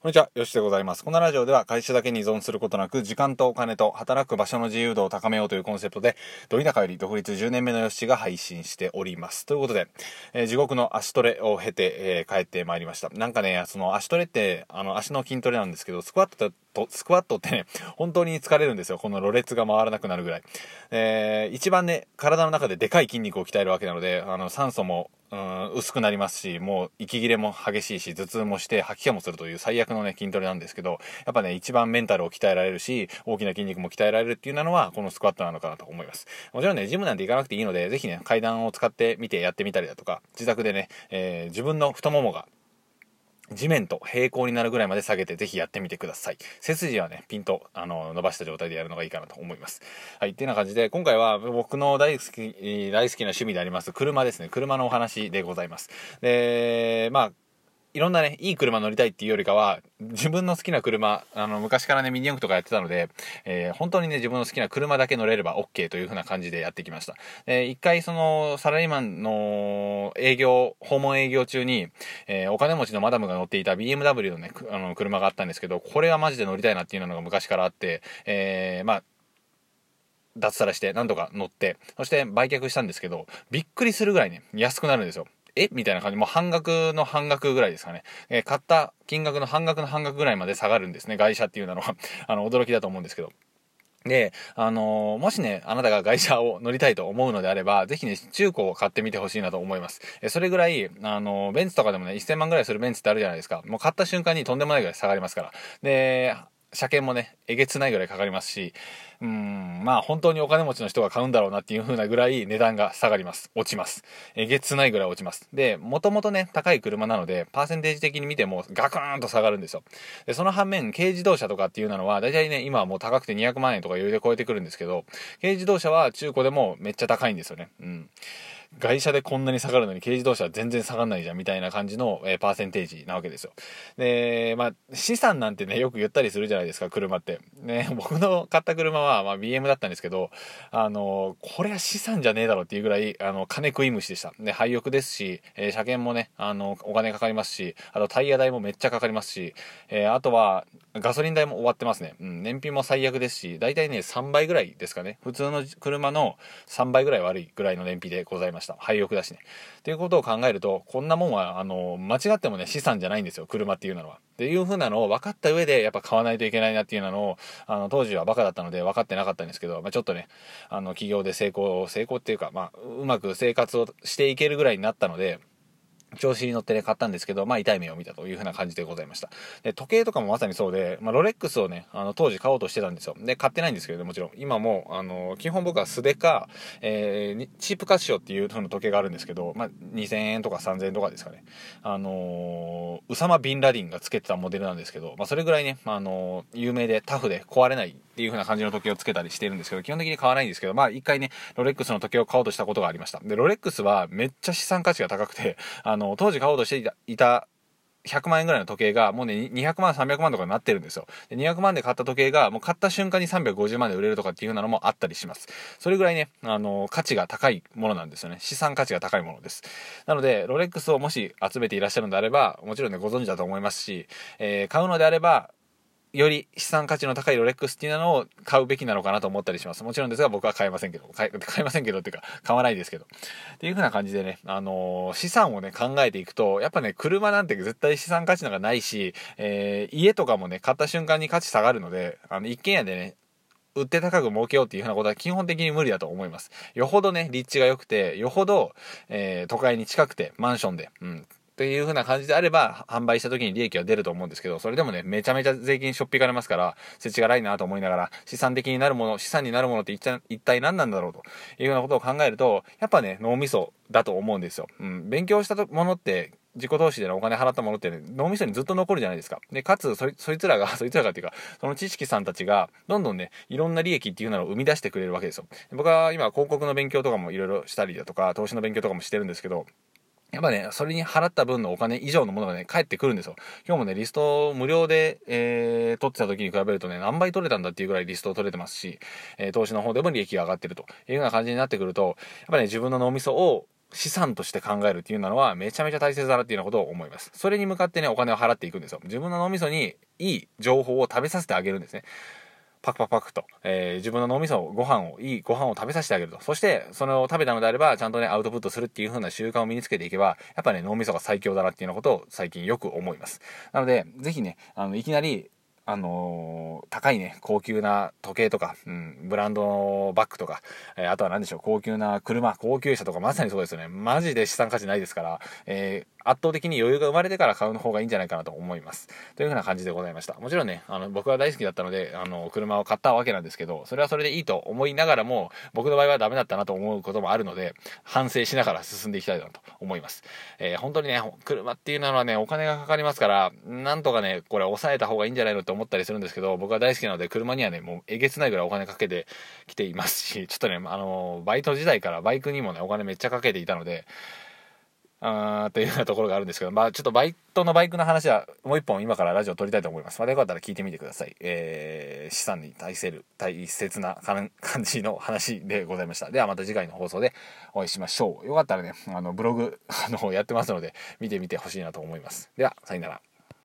こんにちは、よしでございます。このラジオでは会社だけに依存することなく、時間とお金と働く場所の自由度を高めようというコンセプトで、ど田舎より独立10年目のよしが配信しております。ということで、えー、地獄の足トレを経て、えー、帰ってまいりました。なんかね、その足トレって、あの、足の筋トレなんですけど、スクワットと、スクワットってね、本当に疲れるんですよ。このろれつが回らなくなるぐらい。えー、一番ね、体の中ででかい筋肉を鍛えるわけなので、あの、酸素も、うん、薄くなりますし、もう息切れも激しいし、頭痛もして吐き気もするという最悪のね、筋トレなんですけど、やっぱね、一番メンタルを鍛えられるし、大きな筋肉も鍛えられるっていうのは、このスクワットなのかなと思います。もちろんね、ジムなんて行かなくていいので、ぜひね、階段を使ってみてやってみたりだとか、自宅でね、えー、自分の太ももが地面と平行になるぐらいまで下げてぜひやってみてください。背筋はね、ピンと、あの、伸ばした状態でやるのがいいかなと思います。はい、っていうような感じで、今回は僕の大好き、大好きな趣味であります、車ですね。車のお話でございます。で、まあ、いろんなね、いい車乗りたいっていうよりかは、自分の好きな車、あの、昔からね、ミニ四駆とかやってたので、えー、本当にね、自分の好きな車だけ乗れれば OK という風な感じでやってきました。で、一回その、サラリーマンの営業、訪問営業中に、えー、お金持ちのマダムが乗っていた BMW のね、あの、車があったんですけど、これはマジで乗りたいなっていうのが昔からあって、えー、まあ、脱サラして、なんとか乗って、そして売却したんですけど、びっくりするぐらいね、安くなるんですよ。え？みたいな感じ。もう半額の半額ぐらいですかね。えー、買った金額の半額の半額ぐらいまで下がるんですね。外車っていうのは あの、驚きだと思うんですけど。で、あのー、もしね、あなたが外車を乗りたいと思うのであれば、ぜひね、中古を買ってみてほしいなと思います。えそれぐらい、あのー、ベンツとかでもね、1000万ぐらいするベンツってあるじゃないですか。もう買った瞬間にとんでもないぐらい下がりますから。で、車検もね、えげつないぐらいかかりますし、うん、まあ本当にお金持ちの人が買うんだろうなっていう風なぐらい値段が下がります。落ちます。えげつないぐらい落ちます。で、もともとね、高い車なので、パーセンテージ的に見てもガクーンと下がるんですよ。で、その反面、軽自動車とかっていうのは、だいたいね、今はもう高くて200万円とか余裕で超えてくるんですけど、軽自動車は中古でもめっちゃ高いんですよね。うん。外車でこんなに下がるのに軽自動車は全然下がんないじゃんみたいな感じの、えー、パーセンテージなわけですよ。で、まあ、資産なんてね、よく言ったりするじゃないですか、車って。ね、僕の買った車は、まあ、BM だったんですけど、あの、これは資産じゃねえだろっていうぐらい、あの、金食い虫でした。で、廃屋ですし、えー、車検もね、あの、お金かかりますし、あとタイヤ代もめっちゃかかりますし、えー、あとは、ガソリン代も終わってますね。うん、燃費も最悪ですし、大体ね、3倍ぐらいですかね。普通の車の3倍ぐらい悪いぐらいの燃費でございますました。廃屋だしね。っていうことを考えると、こんなもんは、あの、間違ってもね、資産じゃないんですよ、車っていうのは。っていう風なのを分かった上で、やっぱ買わないといけないなっていうのを、あの、当時はバカだったので分かってなかったんですけど、まあ、ちょっとね、あの、企業で成功、成功っていうか、まあ、うまく生活をしていけるぐらいになったので、調子に乗ってね、買ったんですけど、まあ痛い目を見たという風な感じでございました。で、時計とかもまさにそうで、まあロレックスをね、あの、当時買おうとしてたんですよ。で、買ってないんですけど、もちろん。今も、あの、基本僕は素手か、えー、チープカシオっていう風の時計があるんですけど、まあ2000円とか3000円とかですかね。あのー、ウサマ・ビンラディンがつけてたモデルなんですけど、まあそれぐらいね、あのー、有名でタフで壊れないっていう風な感じの時計をつけたりしてるんですけど、基本的に買わないんですけど、まあ一回ね、ロレックスの時計を買おうとしたことがありました。で、ロレックスはめっちゃ資産価値が高くて、あの、当時買おうとしていた100万円ぐらいの時計がもうね200万300万とかになってるんですよ。で200万で買った時計がもう買った瞬間に350万で売れるとかっていうのもあったりします。それぐらいねあの価値が高いものなんですよね。資産価値が高いものです。なのでロレックスをもし集めていらっしゃるのであればもちろんねご存知だと思いますし、えー、買うのであればより資産価値の高いロレックスっていうのを買うべきなのかなと思ったりします。もちろんですが僕は買えませんけど、買買えませんけどっていうか買わないですけど。っていう風な感じでね、あのー、資産をね考えていくと、やっぱね、車なんて絶対資産価値なんかないし、えー、家とかもね、買った瞬間に価値下がるので、あの、一軒家でね、売って高く儲けようっていうふうなことは基本的に無理だと思います。よほどね、立地が良くて、よほど、えー、都会に近くて、マンションで、うん、という風な感じであれば、販売した時に利益は出ると思うんですけど、それでもね、めちゃめちゃ税金しょっぴかれますから、設置がないなと思いながら、資産的になるもの、資産になるものって一体一体何なんだろうというようなことを考えると、やっぱね、脳みそだと思うんですよ。うん、勉強したものって、自己投資でのお金払ったものって、ね、脳みそにずっと残るじゃないですか。で、かつそ、そいつらが、そいつらがっていうか、その知識さんたちが、どんどんね、いろんな利益っていうのを生み出してくれるわけですよ。僕は今、広告の勉強とかもいろいろしたりだとか、投資の勉強とかもしてるんですけど、やっぱね、それに払った分のお金以上のものがね、返ってくるんですよ。今日もね、リスト無料で、えー、取ってた時に比べるとね、何倍取れたんだっていうぐらいリストを取れてますし、えー、投資の方でも利益が上がってるというような感じになってくると、やっぱね、自分の脳みそを資産として考えるっていうのはめちゃめちゃ大切だなっていうようなことを思います。それに向かってね、お金を払っていくんですよ。自分の脳みそにいい情報を食べさせてあげるんですね。パクパクパクと、えー、自分の脳みそを、ご飯を、いいご飯を食べさせてあげると。そして、それを食べたのであれば、ちゃんとね、アウトプットするっていう風な習慣を身につけていけば、やっぱね、脳みそが最強だなっていうようなことを最近よく思います。なので、是非ね、あの、いきなり、あのー、高いね、高級な時計とか、うん、ブランドのバッグとか、えー、あとは何でしょう、高級な車、高級車とか、まさにそうですよね。マジで資産価値ないですから、えー、圧倒的に余裕が生まれてから買うの方がいいんじゃないかなと思います。というふうな感じでございました。もちろんね、あの、僕は大好きだったので、あの、車を買ったわけなんですけど、それはそれでいいと思いながらも、僕の場合はダメだったなと思うこともあるので、反省しながら進んでいきたいなと思います。えー、本当にね、車っていうのはね、お金がかかりますから、なんとかね、これ抑えた方がいいんじゃないのって思ったりするんですけど、僕は大好きなので、車にはね、もうえげつないぐらいお金かけてきていますし、ちょっとね、あの、バイト時代からバイクにもね、お金めっちゃかけていたので、あというようなところがあるんですけど、まあちょっとバイトのバイクの話はもう一本今からラジオ撮りたいと思います。まだよかったら聞いてみてください。えー、資産に対する大切な感じの話でございました。ではまた次回の放送でお会いしましょう。よかったらね、あのブログ、あの、やってますので見てみてほしいなと思います。では、さよなら。